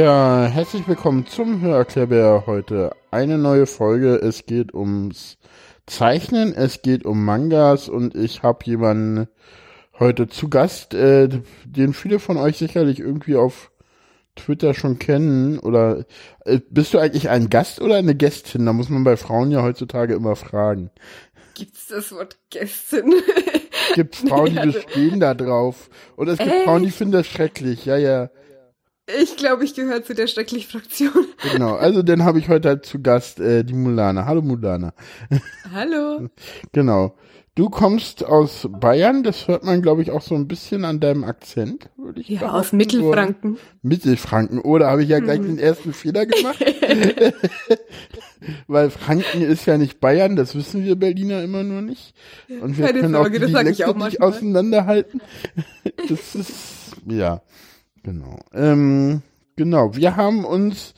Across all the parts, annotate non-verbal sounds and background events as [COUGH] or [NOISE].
Ja, herzlich willkommen zum Hörerklärbär heute. Eine neue Folge. Es geht ums Zeichnen, es geht um Mangas und ich habe jemanden heute zu Gast, äh, den viele von euch sicherlich irgendwie auf Twitter schon kennen. Oder äh, bist du eigentlich ein Gast oder eine Gästin? Da muss man bei Frauen ja heutzutage immer fragen. Gibt's das Wort Gästin? [LAUGHS] Es gibt Frauen, die bestehen da drauf. Und es gibt Echt? Frauen, die finden das schrecklich. Ja, ja. Ich glaube, ich gehöre zu der Schrecklich-Fraktion. [LAUGHS] Genau. Also dann habe ich heute halt zu Gast äh, die Mulana. Hallo Mulana. [LAUGHS] Hallo. Genau. Du kommst aus Bayern, das hört man, glaube ich, auch so ein bisschen an deinem Akzent, würde ich Ja, behaupten. aus Mittelfranken. So, Mittelfranken, oder habe ich ja gleich den ersten Fehler gemacht? [LAUGHS] Weil Franken ist ja nicht Bayern, das wissen wir Berliner immer nur nicht. Und wir Keine können Sorge, auch das die ich Dialekte auch nicht auseinanderhalten. Das ist, ja, genau. Ähm, genau, wir haben uns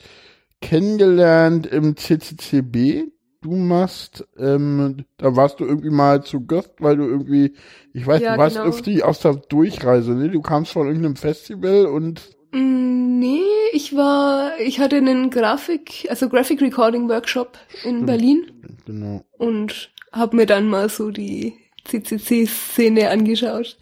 kennengelernt im CCCB. Du machst, ähm, da warst du irgendwie mal zu Gast, weil du irgendwie, ich weiß, Ja, du warst genau. irgendwie aus der Durchreise, ne? Du kamst von irgendeinem Festival und Mm, Nee, ich war, ich hatte einen Grafik, also Graphic Recording Workshop in Berlin genau. und habe mir dann mal so die CCC-Szene angeschaut.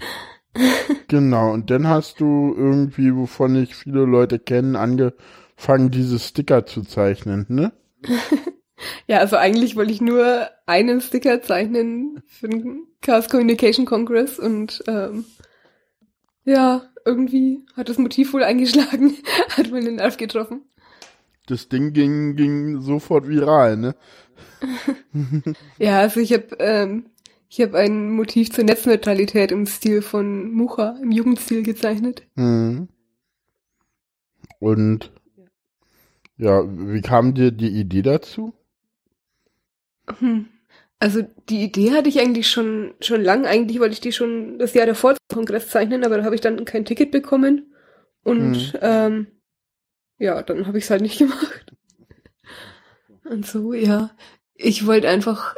Genau, und dann hast du irgendwie, wovon ich viele Leute kennen, angefangen, diese Sticker zu zeichnen, ne? [LAUGHS] Ja, also eigentlich wollte ich nur einen Sticker zeichnen für den Chaos Communication Congress und ähm, ja, irgendwie hat das Motiv wohl eingeschlagen, [LAUGHS] hat meinen Nerv getroffen. Das Ding ging, ging sofort viral, ne? [LAUGHS] Ja, also ich habe ähm, ich habe ein Motiv zur Netzneutralität im Stil von Mucha, im Jugendstil gezeichnet. Mhm. Und ja, wie kam dir die Idee dazu? Hm. Also die Idee hatte ich eigentlich schon schon lang. Eigentlich wollte ich die schon das Jahr davor zum Kongress zeichnen, aber da habe ich dann kein Ticket bekommen und Mhm. ähm, ja, dann habe ich es halt nicht [LAUGHS] gemacht. Und so, ja, ich wollte einfach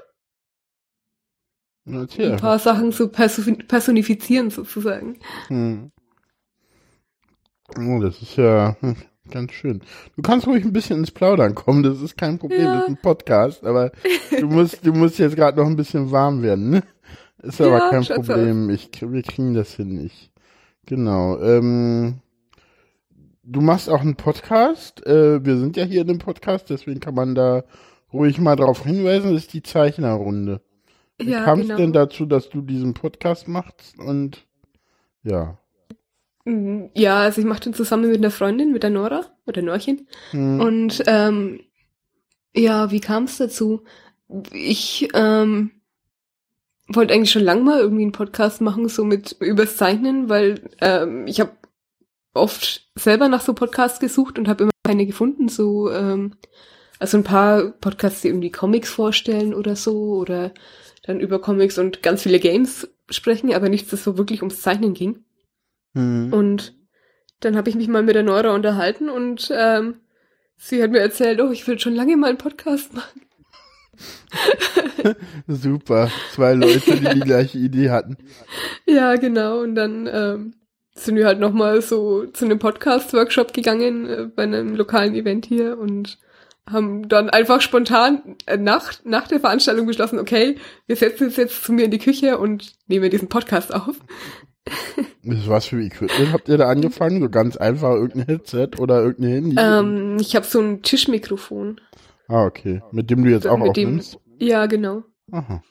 Erzähl ein paar Sachen perso- personifizieren sozusagen. Hm. Oh, das ist ja [LAUGHS] ganz schön. Du kannst ruhig ein bisschen ins Plaudern kommen, das ist kein Problem, Ja. das ist ein Podcast, aber du musst, du musst jetzt gerade noch ein bisschen warm werden, ne? Ist aber Ja, kein Problem, ich, wir kriegen das hin, ich. Genau, ähm, du machst auch einen Podcast, äh, wir sind ja hier in einem Podcast, deswegen kann man da ruhig mal drauf hinweisen, das ist die Zeichnerrunde. Wie Ja, kam es genau. denn dazu, dass du diesen Podcast machst und ja. Mm, Ja, also ich mache den zusammen mit einer Freundin, mit der Nora oder Norchen. Hm. Und ähm, ja, wie kam es dazu? Ich ähm, wollte eigentlich schon lange mal irgendwie einen Podcast machen, so mit übers Zeichnen, weil ähm, ich habe oft selber nach so Podcasts gesucht und habe immer keine gefunden. So ähm, also ein paar Podcasts, die irgendwie Comics vorstellen oder so oder dann über Comics und ganz viele Games sprechen, aber nichts, das so wirklich ums Zeichnen ging. Hm. Und dann habe ich mich mal mit der Nora unterhalten und ähm, sie hat mir erzählt, oh, ich will schon lange mal einen Podcast machen. [LAUGHS] Super. Zwei Leute, die die gleiche Idee hatten. [LAUGHS] Ja, genau. Und dann ähm, sind wir halt nochmal so zu einem Podcast-Workshop gegangen äh, bei einem lokalen Event hier und haben dann einfach spontan äh, nach, nach der Veranstaltung beschlossen, okay, wir setzen uns jetzt zu mir in die Küche und nehmen diesen Podcast auf. Mit was für Equipment habt ihr da angefangen? So ganz einfach irgendein Headset oder irgendein Handy? Ähm, ich habe so ein Tischmikrofon. ah, okay. Mit dem du jetzt auch mit dem, aufnimmst? ja, genau. Aha.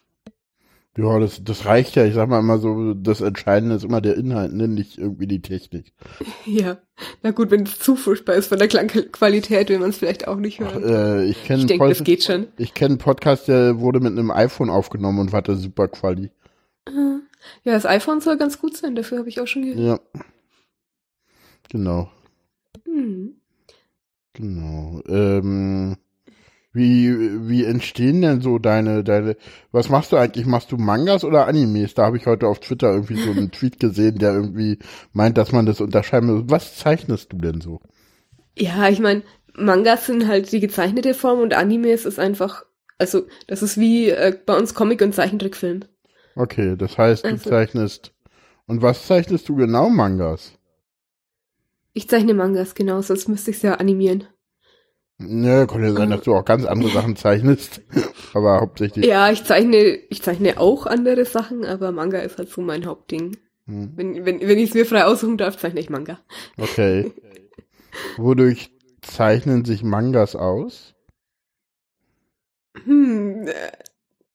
Ja, das, das reicht ja. Ich sag mal immer so, das Entscheidende ist immer der Inhalt, ne? nicht irgendwie die Technik. [LAUGHS] Ja, na gut, wenn es zu furchtbar ist von der Klangqualität, will man es vielleicht auch nicht Ach, hören. äh, ich kenne ich denke, das geht schon. ich kenn einen Podcast, der wurde mit einem iPhone aufgenommen und hatte super Quali. Ja, das iPhone soll ganz gut sein, dafür habe ich auch schon gehört. Ja. Genau. Hm. Genau. Ähm, wie, wie entstehen denn so deine, deine, was machst du eigentlich? Machst du Mangas oder Animes? Da habe ich heute auf Twitter irgendwie so einen [LAUGHS] Tweet gesehen, der irgendwie meint, dass man das unterscheiden muss. Was zeichnest du denn so? Ja, ich meine, Mangas sind halt die gezeichnete Form und Animes ist einfach, also das ist wie äh, bei uns Comic- und Zeichentrickfilm. Okay, das heißt, du Also- zeichnest. Und was zeichnest du genau, Mangas? Ich zeichne Mangas, genau, sonst müsste ich es ja animieren. Nö, könnte ja sein, dass du auch ganz andere Sachen zeichnest. [LAUGHS] aber hauptsächlich. Ja, ich zeichne, ich zeichne auch andere Sachen, aber Manga ist halt so mein Hauptding. Hm. Wenn, wenn, wenn ich es mir frei aussuchen darf, zeichne ich Manga. Okay. Wodurch zeichnen sich Mangas aus? Hm,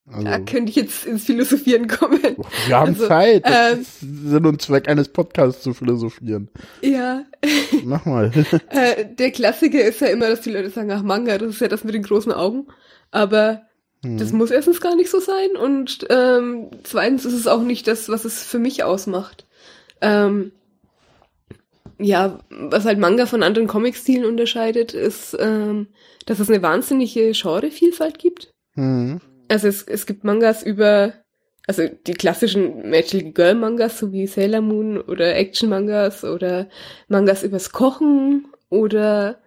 also, da könnte ich jetzt ins Philosophieren kommen. Wir haben also, Zeit. Äh, ist Sinn und Zweck eines Podcasts zu philosophieren. Ja. [LAUGHS] Mach mal. äh, der Klassiker ist ja immer, dass die Leute sagen, ach Manga, das ist ja das mit den großen Augen. Aber hm. das muss erstens gar nicht so sein. Und ähm, zweitens ist es auch nicht das, was es für mich ausmacht. Ähm, ja, was halt Manga von anderen Comic-Stilen unterscheidet, ist, ähm, dass es eine wahnsinnige Genrevielfalt gibt. Mhm. Also es, es gibt Mangas über, also die klassischen Magical Girl Mangas, so wie Sailor Moon oder Action Mangas oder Mangas übers Kochen oder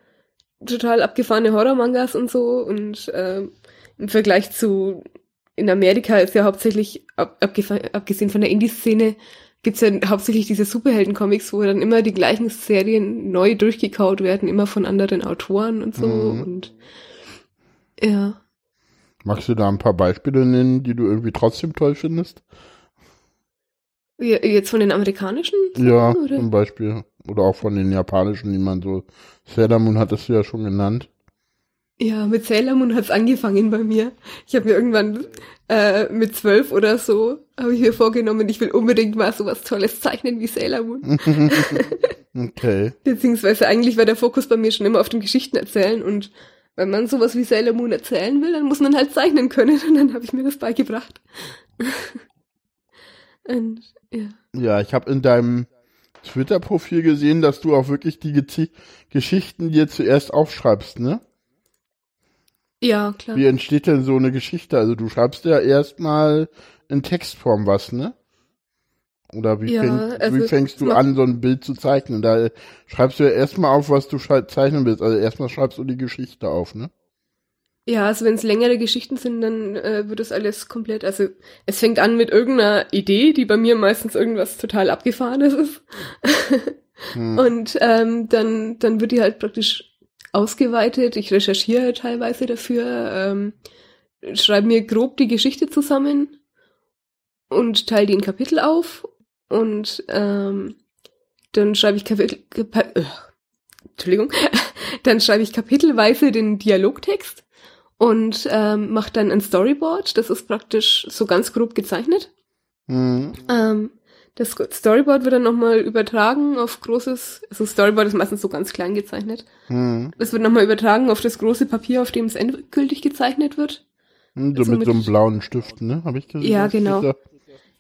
total abgefahrene Horror Mangas und so und ähm, im Vergleich zu in Amerika ist ja hauptsächlich, ab, abgesehen von der Indie-Szene, gibt's ja hauptsächlich diese Superhelden-Comics, wo dann immer die gleichen Serien neu durchgekaut werden, immer von anderen Autoren und so. Mhm. Und ja. Magst du da ein paar Beispiele nennen, die du irgendwie trotzdem toll findest? Jetzt von den amerikanischen? Ja, oder? zum Beispiel. Oder auch von den japanischen, die man so. Sailor Moon hattest du ja schon genannt. Ja, mit Sailor Moon hat's angefangen bei mir. Ich habe mir irgendwann äh, mit zwölf oder so, habe ich mir vorgenommen, ich will unbedingt mal sowas Tolles zeichnen wie Sailor Moon. [LAUGHS] okay. Beziehungsweise eigentlich war der Fokus bei mir schon immer auf dem Geschichten erzählen und wenn man sowas wie Sailor Moon erzählen will, dann muss man halt zeichnen können [LAUGHS] und dann habe ich mir das beigebracht. [LAUGHS] und, ja. ja, ich habe in deinem Twitter-Profil gesehen, dass du auch wirklich die Ge Geschichten dir zuerst aufschreibst, ne? Ja, klar. Wie entsteht denn so eine Geschichte? Also du schreibst ja erstmal in Textform was, ne? Oder wie, ja, fängst, also wie fängst du an, so ein Bild zu zeichnen? Da schreibst du ja erstmal auf, was du zeichnen willst. Also erstmal schreibst du die Geschichte auf, ne? Ja, also wenn es längere Geschichten sind, dann äh, wird das alles komplett, also es fängt an mit irgendeiner Idee, die bei mir meistens irgendwas total abgefahrenes ist. hm. [LAUGHS] Und ähm, dann, dann wird die halt praktisch ausgeweitet. Ich recherchiere teilweise dafür, ähm, schreibe mir grob die Geschichte zusammen und teile die in Kapitel auf und ähm, dann schreibe ich Kapitel, Kap äh, Entschuldigung, [LAUGHS] dann schreibe ich kapitelweise den Dialogtext und ähm, mache dann ein Storyboard. Das ist praktisch so ganz grob gezeichnet. Mhm. Ähm, das Storyboard wird dann nochmal übertragen auf großes, also Storyboard ist meistens so ganz klein gezeichnet. Hm. Das wird nochmal übertragen auf das große Papier, auf dem es endgültig gezeichnet wird. Hm, so also mit, mit, so einem blauen Stift, ne? Habe ich gesehen. Ja, genau.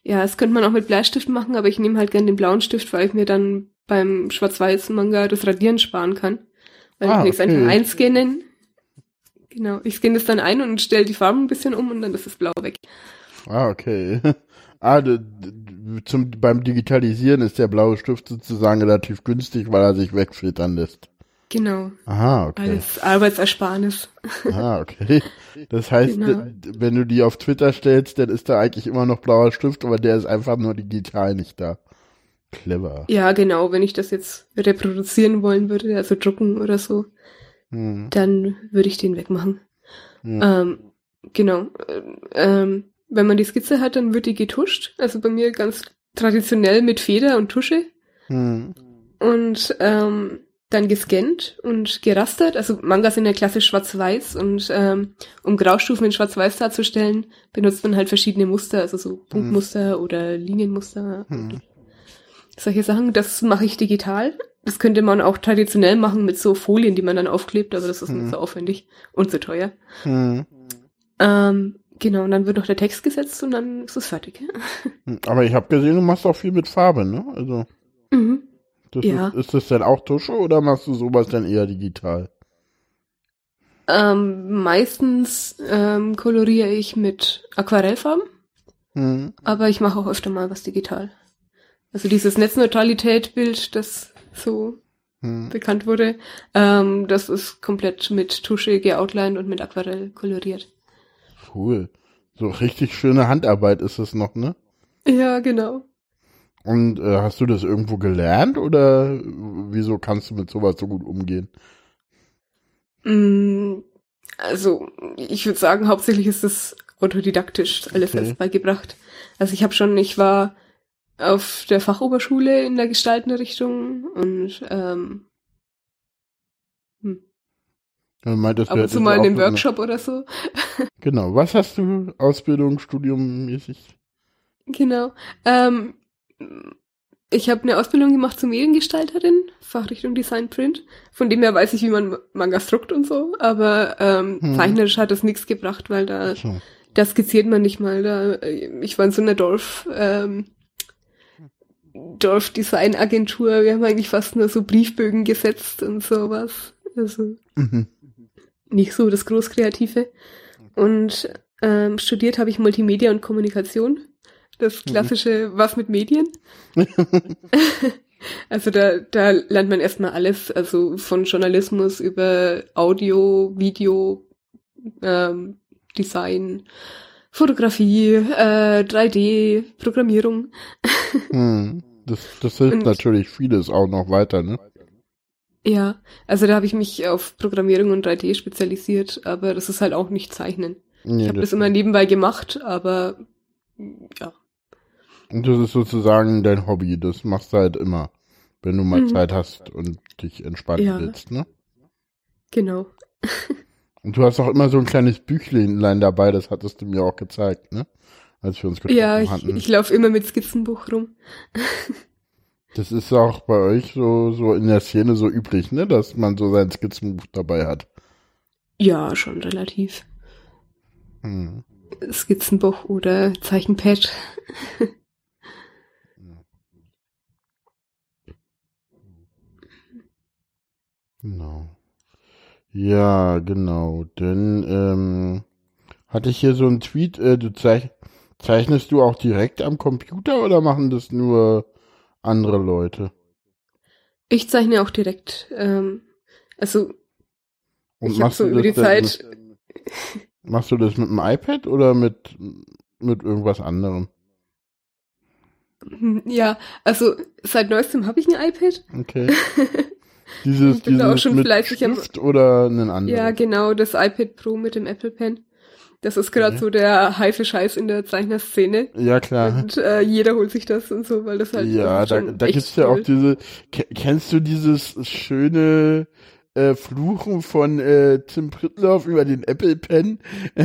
Ja, das könnte man auch mit Bleistift machen, aber ich nehme halt gern den blauen Stift, weil ich mir dann beim Schwarz-Weiß-Manga das Radieren sparen kann. Weil ah, ich okay. einfach einscannen. Genau, ich scanne das dann ein und stelle die Farben ein bisschen um und dann ist das Blau weg. Ah, okay. [LAUGHS] Ah, zum, beim Digitalisieren ist der blaue Stift sozusagen relativ günstig, weil er sich wegfiltern lässt. Genau. Aha, okay. Als Arbeitsersparnis. Ah, okay. Das heißt, genau. wenn du die auf Twitter stellst, dann ist da eigentlich immer noch blauer Stift, aber der ist einfach nur digital nicht da. Clever. Ja, genau. Wenn ich das jetzt reproduzieren wollen würde, also drucken oder so, hm. dann würde ich den wegmachen. Hm. Ähm, genau. Ähm, wenn man die Skizze hat, dann wird die getuscht. Also bei mir ganz traditionell mit Feder und Tusche. Hm. Und ähm, dann gescannt und gerastert. Also Mangas sind ja klassisch schwarz-weiß und ähm, um Graustufen in schwarz-weiß darzustellen, benutzt man halt verschiedene Muster, also so Punktmuster hm. oder Linienmuster. Hm. Solche Sachen, das mache ich digital. Das könnte man auch traditionell machen mit so Folien, die man dann aufklebt, aber das ist hm. nicht so aufwendig und so teuer. Hm. Ähm, Genau, und dann wird noch der Text gesetzt und dann ist es fertig. Hm, aber ich habe gesehen, du machst auch viel mit Farbe, ne? Also. Mhm. Ja. Ist, ist, das denn auch Tusche oder machst du sowas dann eher digital? Ähm, meistens ähm, koloriere ich mit Aquarellfarben, mhm. aber ich mache auch öfter mal was digital. Also dieses Netzneutralität-Bild, das so mhm. bekannt wurde, ähm, das ist komplett mit Tusche geoutlined und mit Aquarell koloriert. Cool. So richtig schöne Handarbeit ist es noch, ne? Ja, genau. Und äh, hast du das irgendwo gelernt oder wieso kannst du mit sowas so gut umgehen? Mm, Also, ich würde sagen, hauptsächlich ist es autodidaktisch alles Okay. selbst beigebracht. Also ich habe schon, ich war auf der Fachoberschule in der gestaltenden Richtung und ähm, Du meintest, ab und zu mal in einem so eine- Workshop oder so. Genau. Was hast du Ausbildung, Studium mäßig? Genau. Ähm, ich habe eine Ausbildung gemacht zur Mediengestalterin, Fachrichtung Design Print. Von dem her weiß ich, wie man Mangas druckt und so, aber ähm, Hm. zeichnerisch hat das nichts gebracht, weil da So. da skizziert man nicht mal. Da, ich war in so einer Dorf, ähm, Dorf-Design-Agentur. Wir haben eigentlich fast nur so Briefbögen gesetzt und sowas. Also Mhm. nicht so das Großkreative. Und ähm, studiert habe ich Multimedia und Kommunikation. Das klassische Was mit Medien. [LAUGHS] also da, da lernt man erstmal alles, also von Journalismus über Audio, Video, ähm, Design, Fotografie, äh, 3D, Programmierung. [LAUGHS] Hm. Das, das hilft Und- natürlich vieles auch noch weiter, ne? Ja, also da habe ich mich auf Programmierung und 3D spezialisiert, aber das ist halt auch nicht Zeichnen. Nee, Ich habe das immer nebenbei gemacht, aber ja. Und das ist sozusagen dein Hobby. Das machst du halt immer, wenn du mal Mhm. Zeit hast und dich entspannen Ja. willst, ne? Genau. Und du hast auch immer so ein kleines Büchlein dabei, das hattest du mir auch gezeigt, ne? Als wir uns getroffen Ja, ich, hatten. ich laufe immer mit Skizzenbuch rum. [LAUGHS] das ist auch bei euch so, so in der Szene so üblich, ne? Dass man so sein Skizzenbuch dabei hat. Ja, schon relativ. Hm. Skizzenbuch oder Zeichenpad. [LAUGHS] Genau. Ja, genau. Denn ähm, hatte ich hier so einen Tweet, äh, du zeich zeichnest du auch direkt am Computer oder machen das nur andere Leute? Ich zeichne auch direkt. Ähm, also Und ich habe machst so du über die Zeit. Mit, machst du das mit dem iPad oder mit, mit irgendwas anderem? [LAUGHS] Ja, also seit neuestem habe ich ein iPad. Okay. [LAUGHS] Dieses, Ich bin da auch dieses schon mit fleißig Stift oder einen anderen? Ja, genau, das iPad Pro mit dem Apple Pen. Das ist gerade Okay. so der heiße Scheiß in der Zeichnerszene. Ja, klar. Und äh, jeder holt sich das und so, weil das halt Ja, da, da gibt's ja auch cool. diese, ke- kennst du dieses schöne äh, Fluchen von äh, Tim Pritloff über den Apple Pen? [LAUGHS]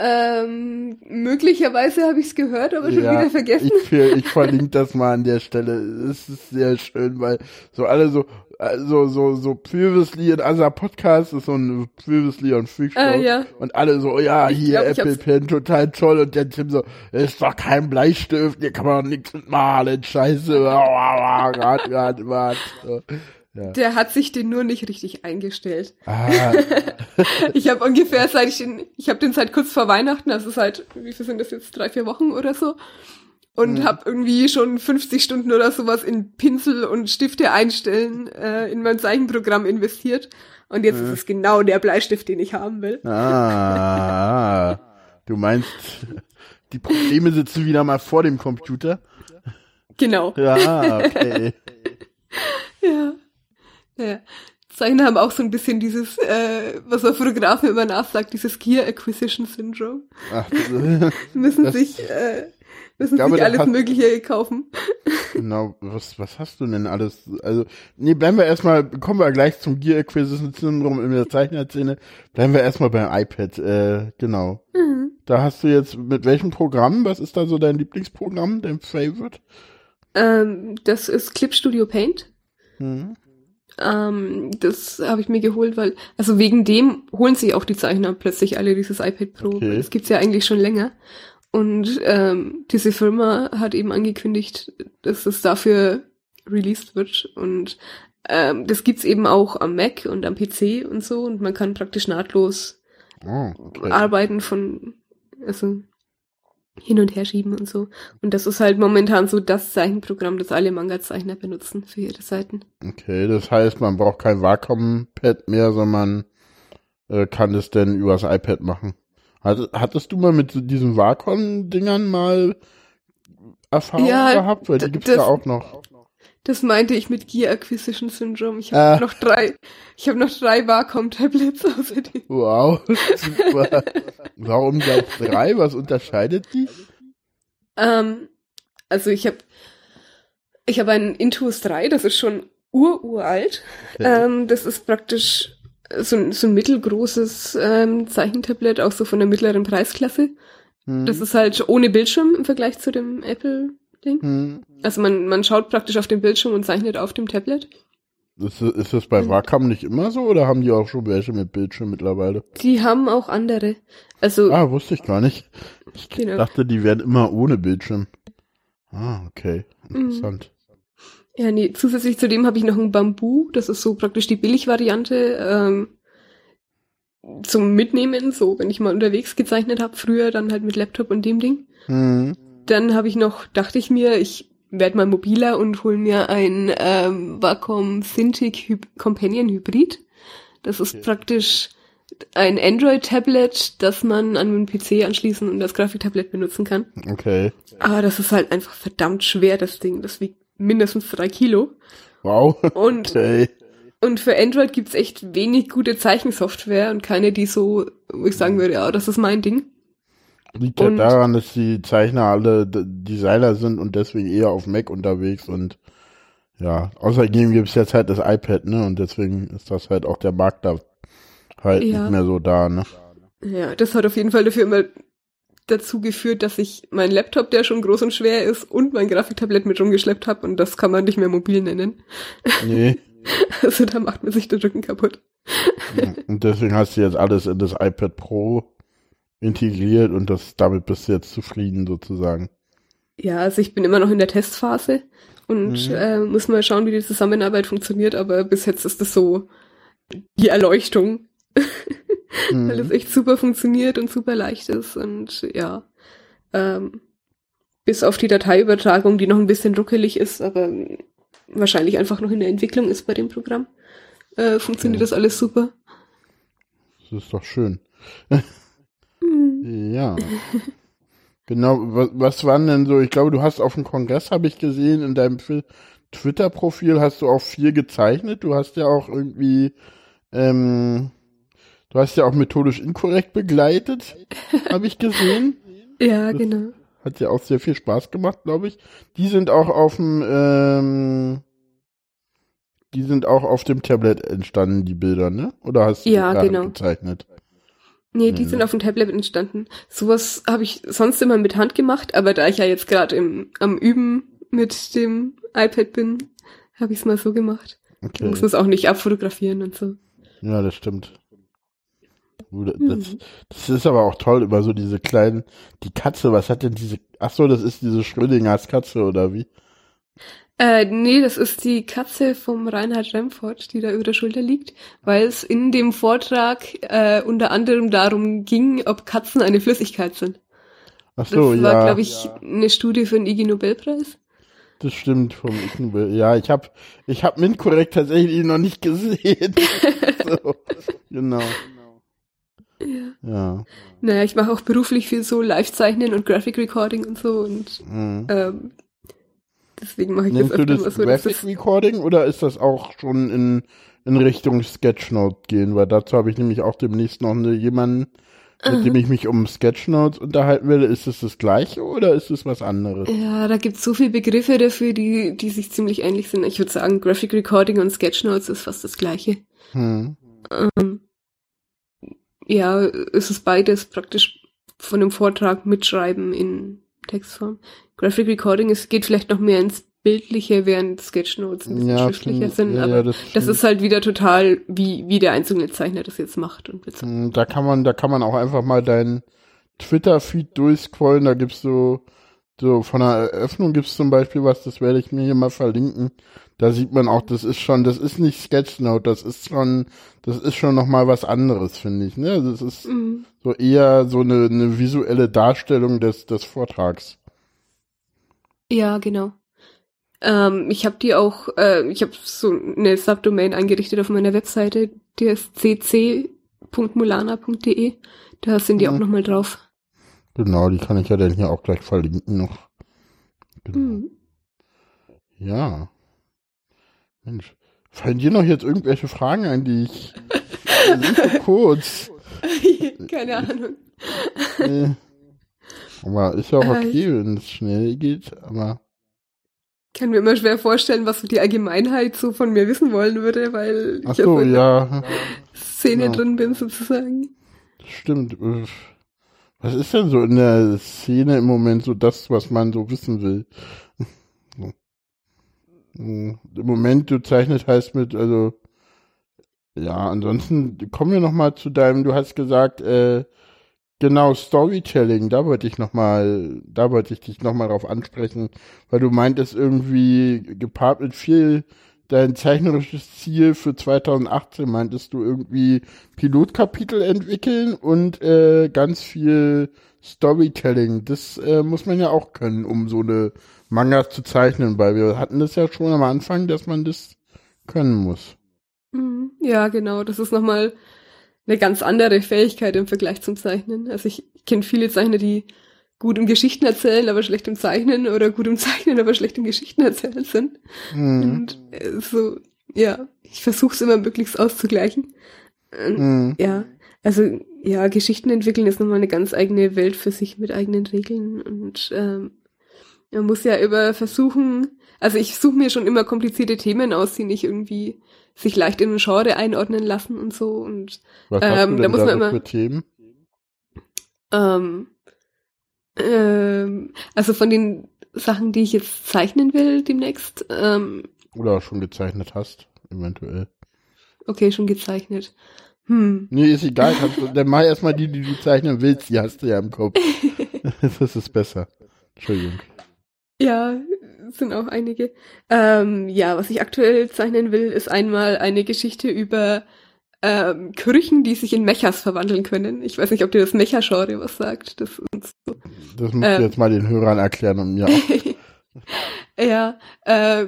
Ähm, möglicherweise habe ich es gehört, aber schon Ja, wieder vergessen. Ich, ich [LAUGHS] verlinke das mal an der Stelle. Es ist sehr schön, weil so alle so, also so, so Previously in Other Podcast ist so ein Previously on Freak Show. Ah, ja. Und alle so, ja, Ich hier glaub, Apple Pen, total toll. Und der Tim so, ist doch kein Bleistift, hier kann man doch nichts mitmalen, scheiße. Gott, Gott, Gott. So. Ja. Der hat sich den nur nicht richtig eingestellt. Ah, [LAUGHS] Ich habe ungefähr seit ich den, ich habe den seit kurz vor Weihnachten, also seit, wie viel sind das jetzt, drei, vier Wochen oder so. Und Mhm. habe irgendwie schon 50 Stunden oder sowas in Pinsel und Stifte einstellen äh, in mein Zeichenprogramm investiert. Und jetzt Mhm. ist es genau der Bleistift, den ich haben will. ah, du meinst, [LAUGHS] die Probleme sitzen wieder mal vor dem Computer? Genau. Ja, okay. [LAUGHS] Ja. [LAUGHS] ja. Zeichner haben auch so ein bisschen dieses, äh, was man Fotografen immer nachsagt, dieses Gear Acquisition Syndrome. Ach, das, [LAUGHS] Müssen Das- sich, äh, müssen glaube, sich alles hat- Mögliche kaufen. [LAUGHS] genau, was, was hast du denn alles? Also, nee, bleiben wir erstmal, kommen wir gleich zum Gear Acquisition Syndrome in der Zeichnerszene. Bleiben wir erstmal beim iPad, äh, genau. Mhm. Da hast du jetzt, mit welchem Programm, was ist da so dein Lieblingsprogramm, dein Favorite? Ähm, das ist Clip Studio Paint. Mhm. Ähm, das habe ich mir geholt, weil, also wegen dem holen sich auch die Zeichner plötzlich alle dieses iPad Pro. Okay. Das gibt's ja eigentlich schon länger. Und ähm, diese Firma hat eben angekündigt, dass es dafür released wird. Und ähm, das gibt's eben auch am Mac und am PC und so. Und man kann praktisch nahtlos Oh, okay. arbeiten von, also hin und her schieben und so. Und das ist halt momentan so das Zeichenprogramm, das alle Manga-Zeichner benutzen für ihre Seiten. Okay, das heißt, man braucht kein Wacom-Pad mehr, sondern äh, kann es denn übers iPad machen. Hat, hattest du mal mit so diesen Wacom-Dingern mal Erfahrung Ja, gehabt? Weil die gibt's ja das- auch noch. Das meinte ich mit Gear Acquisition Syndrome. Ich Ah. habe noch drei, ich habe noch drei Wacom-Tablets außerdem. Wow, super. Warum gleich drei? Was unterscheidet die? Ähm, also ich habe, ich habe einen Intuos 3, das ist schon ururalt. Ähm, das ist praktisch so ein, so ein mittelgroßes ähm, Zeichentablet, auch so von der mittleren Preisklasse. Hm, Das ist halt ohne Bildschirm im Vergleich zu dem Apple-Ding. hm. Also man, man schaut praktisch auf den Bildschirm und zeichnet auf dem Tablet. Ist, ist das bei Hm. Wacom nicht immer so oder haben die auch schon welche mit Bildschirm mittlerweile? Die haben auch andere. Also Ah, wusste ich gar nicht. Ich Genau. dachte, die werden immer ohne Bildschirm. Ah, okay. Interessant. Ja, nee, zusätzlich zu dem habe ich noch ein Bambu. Das ist so praktisch die Billigvariante ähm, zum Mitnehmen. So, wenn ich mal unterwegs gezeichnet habe, früher dann halt mit Laptop und dem Ding. Hm. Dann habe ich noch, dachte ich mir, ich werde mal mobiler und hol mir ein ähm, Wacom Cintiq Hy Companion Hybrid. Das ist Okay. praktisch ein Android-Tablet, das man an einen PC anschließen und als Grafiktablet benutzen kann. Okay. Aber das ist halt einfach verdammt schwer, das Ding. Das wiegt mindestens drei Kilo. Wow. [LAUGHS] Und, Okay. und für Android gibt's echt wenig gute Zeichensoftware und keine, die so, wo ich sagen würde, ja, das ist mein Ding. Liegt ja Und- daran, dass die Zeichner alle Designer sind und deswegen eher auf Mac unterwegs und ja, außerdem gibt's jetzt halt das iPad, ne? Und deswegen ist das halt auch der Markt da halt Ja. nicht mehr so da, ne? Ja, das hat auf jeden Fall dafür immer dazu geführt, dass ich meinen Laptop, der schon groß und schwer ist, und mein Grafiktablett mit rumgeschleppt habe und das kann man nicht mehr mobil nennen. Nee. [LAUGHS] Also da macht man sich den Rücken kaputt. und deswegen hast du jetzt alles in das iPad Pro integriert und das damit bist du jetzt zufrieden sozusagen. Ja, also ich bin immer noch in der Testphase und Mhm. äh, muss mal schauen, wie die Zusammenarbeit funktioniert, aber bis jetzt ist das so die Erleuchtung, weil es [LAUGHS] Mhm. echt super funktioniert und super leicht ist und ja, ähm, bis auf die Dateiübertragung, die noch ein bisschen ruckelig ist, aber wahrscheinlich einfach noch in der Entwicklung ist bei dem Programm, äh, funktioniert Ja. das alles super. Das ist doch schön. [LAUGHS] Mhm. Ja. Genau, was, was waren denn so, ich glaube, du hast auf dem Kongress, habe ich gesehen, in deinem Fi- Twitter-Profil hast du auch viel gezeichnet. Du hast ja auch irgendwie, ähm, du hast ja auch methodisch inkorrekt begleitet, habe ich gesehen. [LAUGHS] Ja, Das- genau. Hat ja auch sehr viel Spaß gemacht, glaube ich. Die sind auch auf dem, ähm, die sind auch auf dem Tablet entstanden, die Bilder, ne? Oder hast du Ja, die gerade genau. gezeichnet? Nee, die Mhm. sind auf dem Tablet entstanden. Sowas habe ich sonst immer mit Hand gemacht, aber da ich ja jetzt gerade am Üben mit dem iPad bin, habe ich es mal so gemacht. Okay. muss es auch nicht abfotografieren und so. Ja, das stimmt. Das, Mhm. das ist aber auch toll über so diese kleinen, die Katze, was hat denn diese, ach so, das ist diese Schrödingers Katze oder wie? Äh, nee, das ist die Katze vom Reinhard Remford, die da über der Schulter liegt, weil es in dem Vortrag äh, unter anderem darum ging, ob Katzen eine Flüssigkeit sind. Ach Das so, war, ja, glaube ich, eine Studie für den IG Nobelpreis. das stimmt vom Ig Nobel. Ja, ich hab, ich hab Mintkorrekt tatsächlich noch nicht [LAUGHS] gesehen. so, genau. Ja. Ja. Naja, ich mache auch beruflich viel so Live-Zeichnen und Graphic Recording und so und Mhm. ähm, deswegen mache ich das Nimmst du das so. Graphic das- Recording oder ist das auch schon in, in Richtung Sketchnote gehen? Weil dazu habe ich nämlich auch demnächst noch eine, jemanden, mit dem ich mich um Sketchnotes unterhalten will. Ist es das gleiche oder ist es was anderes? Ja, da gibt's so viele Begriffe dafür, die, die sich ziemlich ähnlich sind. Ich würde sagen, Graphic Recording und Sketchnotes ist fast das gleiche. Hm. Ähm, ja, es ist beides praktisch von einem Vortrag mitschreiben in Textform. Graphic Recording es geht vielleicht noch mehr ins Bildliche, während Sketchnotes ein bisschen Ja, schriftlicher sind, Ja, aber ja, das das ist halt wieder total, wie, wie der einzelne Zeichner das jetzt macht und. Hm, Da kann man, da kann man auch einfach mal deinen Twitter-Feed durchscrollen. Da gibt's so, so von der Eröffnung gibt's zum Beispiel was, das werde ich mir hier mal verlinken. Da sieht man auch, das ist schon, das ist nicht Sketchnote, das ist schon, das ist schon noch mal was anderes, finde ich. Ne, das ist Mhm. so eher so eine, eine visuelle Darstellung des, des Vortrags. Ja, genau. Ähm, ich habe die auch, äh, ich habe so eine Subdomain eingerichtet auf meiner Webseite, die ist cc.mulana.de. Da sind die Mhm. auch nochmal drauf. Genau, die kann ich ja dann hier auch gleich verlinken noch. Genau. Mhm. Ja. Mensch. Fallen dir noch jetzt irgendwelche Fragen ein, die ich super [LAUGHS] kurz. [LAUGHS] Keine Ahnung. Äh, aber ist ja auch äh, okay, wenn es schnell geht, aber. Ich kann mir immer schwer vorstellen, was die Allgemeinheit so von mir wissen wollen würde, weil Ach ich so, ja. Szene ja. drin bin, sozusagen. Stimmt. Was ist denn so in der Szene im Moment so das, was man so wissen will? Im Moment, du zeichnet heißt mit, also, ja, ansonsten kommen wir nochmal zu deinem, du hast gesagt, äh, genau, Storytelling, da wollte ich nochmal, da wollte ich dich nochmal drauf ansprechen, weil du meintest irgendwie gepaart mit viel dein zeichnerisches Ziel für 2018 meintest du irgendwie Pilotkapitel entwickeln und äh, ganz viel Storytelling. Das äh, muss man ja auch können, um so eine Manga zu zeichnen, weil wir hatten das ja schon am Anfang, dass man das können muss. Mhm. Ja, genau. Das ist nochmal eine ganz andere Fähigkeit im Vergleich zum Zeichnen. Also ich kenne viele Zeichner, die gut im Geschichten erzählen, aber schlecht im Zeichnen oder gut im Zeichnen, aber schlecht im Geschichten erzählen sind. Mhm. Und äh, so, ja, ich versuche es immer möglichst auszugleichen. Mhm. Ja, also ja, Geschichten entwickeln ist nochmal eine ganz eigene Welt für sich mit eigenen Regeln und ähm, man muss ja über versuchen, also ich suche mir schon immer komplizierte Themen aus, die nicht irgendwie sich leicht in ein Genre einordnen lassen und so und Was ähm, da muss man immer Themen? Ähm, ähm, also von den Sachen, die ich jetzt zeichnen will demnächst. Ähm, Oder schon gezeichnet hast, eventuell. Okay, schon gezeichnet. Hm. Nee, ist egal. Kannst, dann mach erstmal die, die du zeichnen willst, die hast du ja im Kopf. [LAUGHS] [LAUGHS] das ist besser. Entschuldigung. Ja, sind auch einige. Ähm, ja, was ich aktuell zeichnen will, ist einmal eine Geschichte über ähm, Kirchen, die sich in Mechas verwandeln können. Ich weiß nicht, ob dir das Mecha-Genre was sagt. Das, ist so. das musst ähm, du jetzt mal den Hörern erklären und mir auch. [LAUGHS] ja, äh,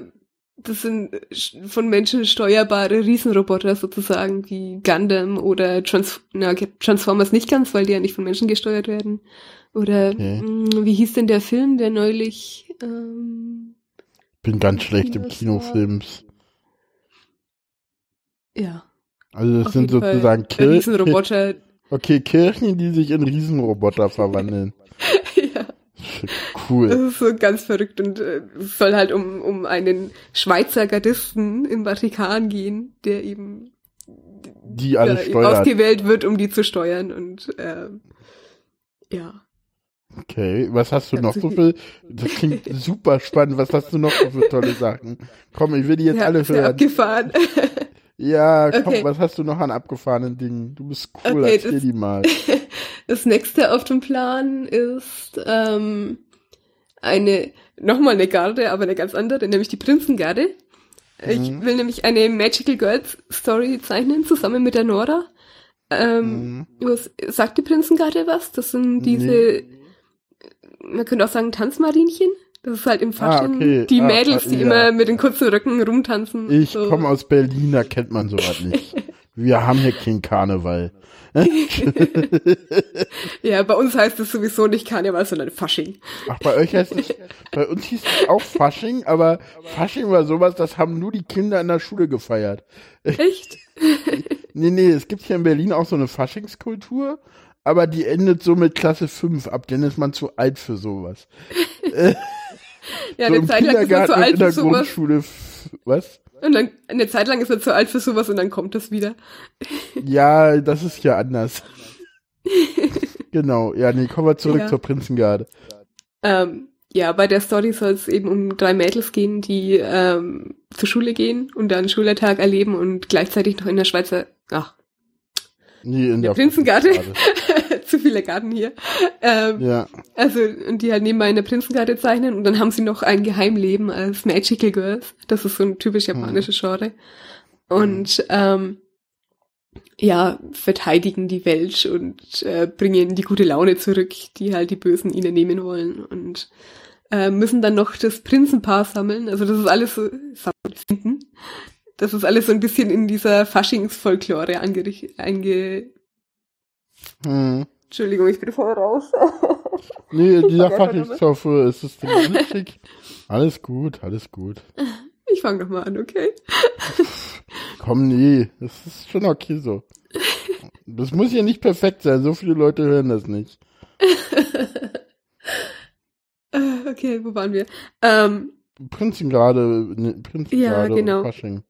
das sind von Menschen steuerbare Riesenroboter sozusagen, wie Gundam oder Trans na, Transformers nicht ganz, weil die ja nicht von Menschen gesteuert werden. Oder okay. mh, hm, wie hieß denn der Film, der neulich ähm, Bin ganz schlecht im Kinofilms. Ja. Also das sind sozusagen Kirchen. Okay, Kirchen, die sich in Riesenroboter [LAUGHS] verwandeln. ja. Cool. Das ist so ganz verrückt und äh, es soll halt um, um einen Schweizer Gardisten im Vatikan gehen, der eben die alle ja, steuert. ausgewählt wird, um die zu steuern und äh, ja. Okay, was hast du noch so viel? Das klingt super spannend. Was hast du noch für tolle Sachen? Komm, ich will die jetzt ja, alle hören. Abgefahren. [LAUGHS] Ja, komm, okay. was hast du noch an abgefahrenen Dingen? Du bist cool, okay, erzähl das, die mal. [LAUGHS] Das nächste auf dem Plan ist ähm, eine, nochmal eine Garde, aber eine ganz andere, nämlich die Prinzengarde. Mhm. Ich will nämlich eine Magical Girls Story zeichnen, zusammen mit der Nora. Ähm, mhm. was, sagt die Prinzengarde was? Das sind diese, nee. man könnte auch sagen Tanzmarinchen. Das ist halt im Fasching ah, okay. die ah, Mädels, die ja. immer mit den kurzen Röcken rumtanzen. Ich so. komme aus Berlin, da kennt man sowas [LAUGHS] nicht. Wir haben hier keinen Karneval. [LAUGHS] ja, bei uns heißt es sowieso nicht Karneval, sondern Fasching. Ach, bei euch heißt es, bei uns hieß es auch Fasching, aber Fasching war sowas, das haben nur die Kinder in der Schule gefeiert. Echt? [LAUGHS] nee, nee, es gibt hier in Berlin auch so eine Faschingskultur, aber die endet so mit Klasse 5 ab, denn ist man zu alt für sowas. Ja, so eine Zeit lang ist man zu alt für sowas. Grundschule, was? Und dann, eine Zeit lang ist man zu alt für sowas und dann kommt das wieder. [LAUGHS] Ja, das ist ja anders. [LAUGHS] genau, ja, nee, kommen wir zurück ja. zur Prinzengarde. Ähm, ja, bei der Story soll es eben um drei Mädels gehen, die ähm, zur Schule gehen und dann Schultag erleben und gleichzeitig noch in der Schweizer, ach, Nee, in der, der Prinzengarde. [LAUGHS] Viele Garten hier. Ähm, ja. Also, und die halt nebenbei in der Prinzengarde zeichnen und dann haben sie noch ein Geheimleben als Magical Girls. Das ist so ein typisch japanisches hm. Genre. Und hm. ähm, ja, verteidigen die Welt und äh, bringen die gute Laune zurück, die halt die Bösen ihnen nehmen wollen. Und äh, müssen dann noch das Prinzenpaar sammeln. Also das ist alles so finden. Das ist alles so ein bisschen in dieser Faschingsfolklore angerichtet. Einge hm. Entschuldigung, ich bin voll raus. [LAUGHS] Nee, dieser Faschingstoffe, ist es alles schick? Alles gut, alles gut. Ich fange doch mal an, okay? [LAUGHS] Komm, nee, das ist schon okay so. Das muss ja nicht perfekt sein, so viele Leute hören das nicht. [LAUGHS] Okay, wo waren wir? Ähm, Prinzen gerade, ne, Prinzen Ja, gerade genau. Fasching.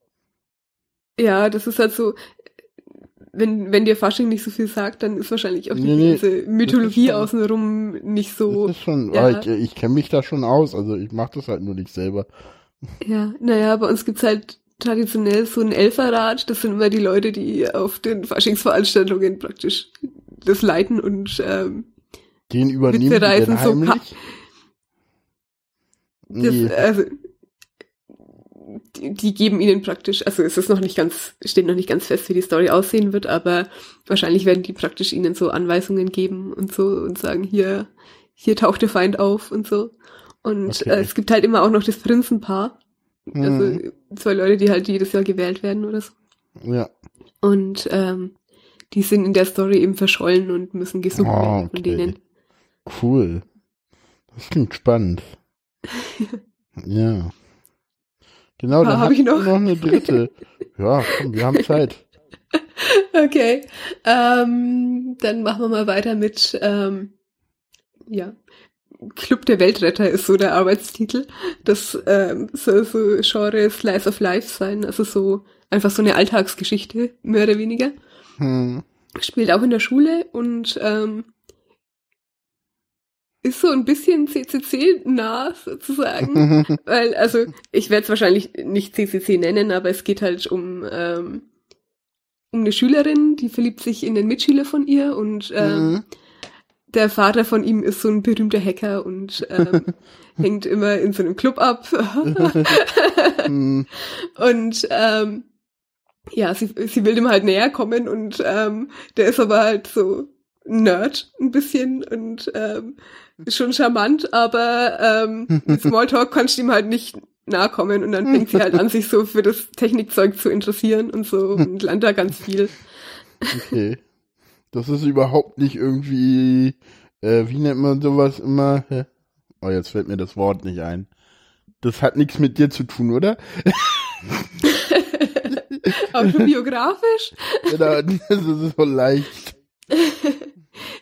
ja, das ist halt so, wenn, wenn dir Fasching nicht so viel sagt, dann ist wahrscheinlich auch die Nee, nee, ganze Mythologie schon- außenrum nicht so. Das ist schon, ja. ich, ich kenne mich da schon aus, also ich mache das halt nur nicht selber. Ja, naja, bei uns gibt's halt traditionell so ein Elferrat. Das sind immer die Leute, die auf den Faschingsveranstaltungen praktisch das leiten und ähm, Den übernehmen die Witzereisen denn so heimlich? das, Nee. also die, die geben ihnen praktisch, also es ist noch nicht ganz, steht noch nicht ganz fest, wie die Story aussehen wird, aber wahrscheinlich werden die praktisch ihnen so Anweisungen geben und so und sagen, hier, hier taucht der Feind auf und so. Und Okay. äh, es gibt halt immer auch noch das Prinzenpaar. Also Mhm. zwei Leute, die halt jedes Jahr gewählt werden oder so. Ja. Und ähm, die sind in der Story eben verschollen und müssen gesucht Ah, werden von okay. denen. Cool. Das klingt spannend. [LAUGHS] ja. Genau, Ah, dann hab hab ich noch? noch eine dritte. [LAUGHS] ja, komm, wir haben Zeit. Okay. Ähm, dann machen wir mal weiter mit ähm, ja. Club der Weltretter ist so der Arbeitstitel. Das ähm, soll so Genre Slice of Life sein, also so einfach so eine Alltagsgeschichte, mehr oder weniger. Hm. Spielt auch in der Schule und ähm, ist so ein bisschen CCC-nah sozusagen. [LAUGHS] Weil, also, ich werde es wahrscheinlich nicht CCC nennen, aber es geht halt um, ähm, um eine Schülerin, die verliebt sich in den Mitschüler von ihr und ähm, Mhm. der Vater von ihm ist so ein berühmter Hacker und ähm, [LAUGHS] hängt immer in so einem Club ab. Hm. [LAUGHS] und ähm, ja, sie, sie will dem halt näher kommen und ähm, der ist aber halt so Nerd ein bisschen und ähm, [LAUGHS] schon charmant, aber ähm, mit Smalltalk kannst du ihm halt nicht nahe kommen und dann fängt sie halt an, sich so für das Technikzeug zu interessieren und so [LAUGHS] und lernt da ganz viel. Okay. Das ist überhaupt nicht irgendwie, äh, wie nennt man sowas immer? Oh, jetzt fällt mir das Wort nicht ein. Das hat nichts mit dir zu tun, oder? [LAUGHS] Autobiografisch? Oder das ist so leicht.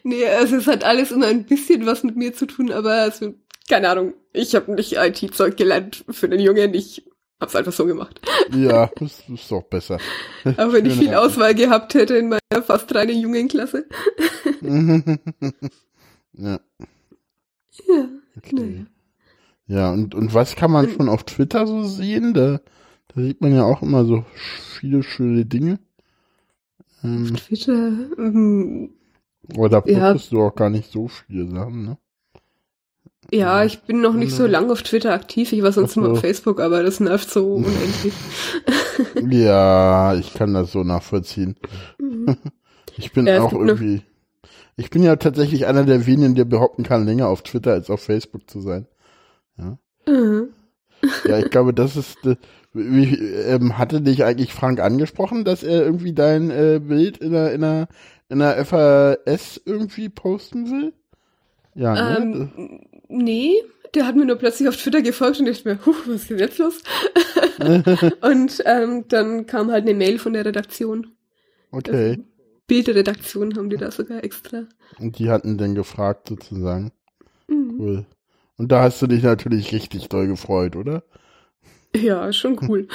Nee, also es hat alles immer ein bisschen was mit mir zu tun, aber also, keine Ahnung, ich habe nicht IT-Zeug gelernt für den Jungen, ich hab's einfach so gemacht. Ja, das ist doch besser. [LAUGHS] Auch wenn ich Schöne viel Auswahl gehabt hätte in meiner fast reinen Jungenklasse. [LAUGHS] ja, Ja, okay. naja. Ja, und, und was kann man Und- schon auf Twitter so sehen? Da, da sieht man ja auch immer so viele schöne Dinge. Ähm, Twitter, ähm, aber da Ja. postest du auch gar nicht so viele Sachen, ne? ja, ich bin noch nicht so Mhm. lang auf Twitter aktiv, ich war sonst Ach so. immer auf Facebook, aber das nervt so [LAUGHS] unendlich. Ja, ich kann das so nachvollziehen. Mhm. [LAUGHS] Ich bin Ja, auch irgendwie. Ich bin ja tatsächlich einer der wenigen, der behaupten kann, länger auf Twitter als auf Facebook zu sein. Mhm. Ja, ich glaube, das ist. äh, Wie, ähm, hatte dich eigentlich Frank angesprochen, dass er irgendwie dein äh, Bild in der, in der, in der FAS irgendwie posten will? Ja, ne? Ähm, nee, der hat mir nur plötzlich auf Twitter gefolgt und ich dachte mir, huh, was ist jetzt los? [LAUGHS] und ähm, dann kam halt eine Mail von der Redaktion. okay. Bildredaktion haben die da sogar extra. Und die hatten dann gefragt sozusagen. Mhm. Cool. Und da hast du dich natürlich richtig doll gefreut, oder? Ja, schon cool.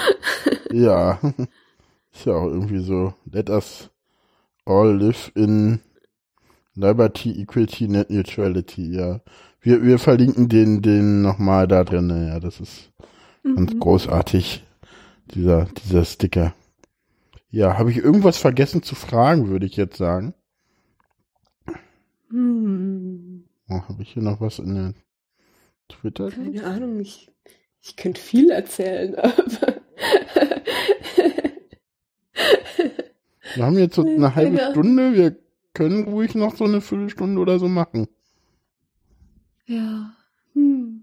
Ja. [LAUGHS] Ist ja auch irgendwie so. Let us all live in Liberty, Equality, Net Neutrality, ja. Wir, wir verlinken den, den nochmal da drin, ja, das ist ganz Mhm. großartig, dieser, dieser Sticker. Ja, habe ich irgendwas vergessen zu fragen, würde ich jetzt sagen. Hm. Oh, habe ich hier noch was in der Twitter? Keine Ahnung, ich, ich könnte viel erzählen, [LAUGHS] aber Wir haben jetzt so eine halbe keine Stunde, wir können ruhig noch so eine Viertelstunde oder so machen. ja. Hm.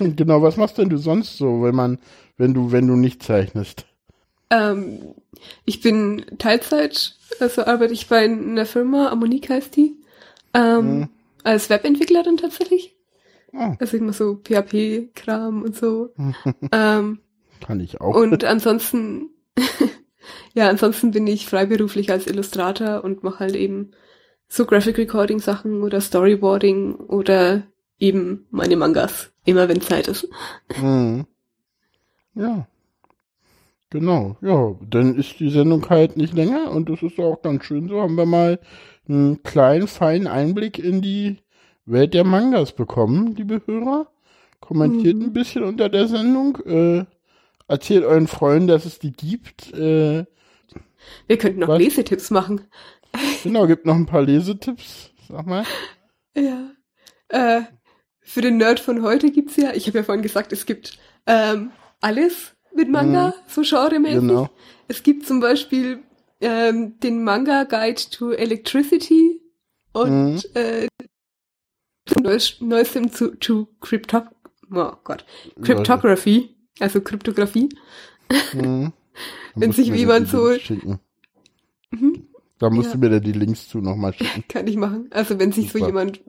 Genau, was machst denn du sonst so, wenn man, wenn du, wenn du nicht zeichnest? ähm, ich bin Teilzeit, also arbeite ich bei einer Firma, Ammonique heißt die. Ähm, Mhm. Als Webentwicklerin tatsächlich. Ah, Also immer so PHP-Kram und so. [LAUGHS] ähm, kann ich auch. und [LAUGHS] ansonsten, ja, ansonsten bin ich freiberuflich als Illustrator und mache halt eben so Graphic Recording Sachen oder Storyboarding oder eben meine Mangas. Immer wenn Zeit ist. Mhm. Ja. Genau, ja, dann ist die Sendung halt nicht länger und das ist auch ganz schön so. Haben wir mal einen kleinen, feinen Einblick in die Welt der Mangas bekommen, liebe Hörer. Kommentiert Mhm. ein bisschen unter der Sendung. Äh, erzählt euren Freunden, dass es die gibt. Äh, Wir könnten noch Was? Lesetipps machen. genau, gibt noch ein paar Lesetipps. Sag mal. [LAUGHS] Ja. Äh, für den Nerd von heute gibt's ja, ich habe ja vorhin gesagt, es gibt ähm, alles mit Manga, so genremäßig. Genau. Es gibt zum Beispiel ähm, den Manga Guide to Electricity und Mhm. äh, Neues- Neuestem zu, zu Crypto oh Gott, Cryptography, also Kryptographie. Mhm. [LAUGHS] Da Wenn sich jemand so-. Mhm, Da musst Ja. du mir dann die Links zu nochmal schicken. [LAUGHS] kann ich machen. Also wenn sich so Super. jemand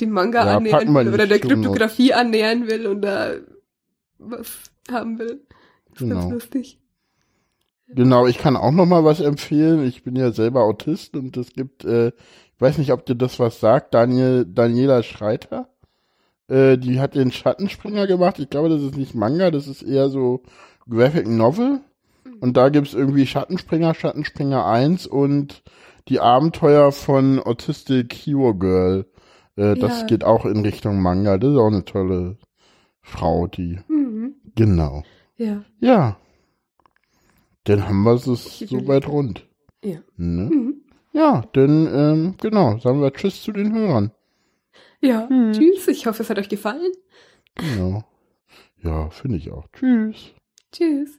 dem Manga Ja, annähern will oder der. Kryptographie annähern will und da was haben will. Das ist Genau. ganz lustig. Genau, ich kann auch noch mal was empfehlen. Ich bin ja selber Autist und es gibt, äh, ich weiß nicht, ob dir das was sagt, Daniel, Daniela Schreiter. Äh, die hat den Schattenspringer gemacht. Ich glaube, das ist nicht Manga, das ist eher so Graphic Novel. Und da gibt's irgendwie Schattenspringer, Schattenspringer 1 und die Abenteuer von Autistic Hero Girl. Äh, das Ja. geht auch in Richtung Manga. Das ist auch eine tolle Frau, die. Mhm. Genau. Ja. Ja. Dann haben wir es überlege. soweit rund. Ja. Ne? Mhm. Ja, dann, ähm, genau, sagen wir Tschüss zu den Hörern. Ja. Hm. Tschüss. Ich hoffe, es hat euch gefallen. Genau. Ja, finde ich auch. Tschüss. Tschüss.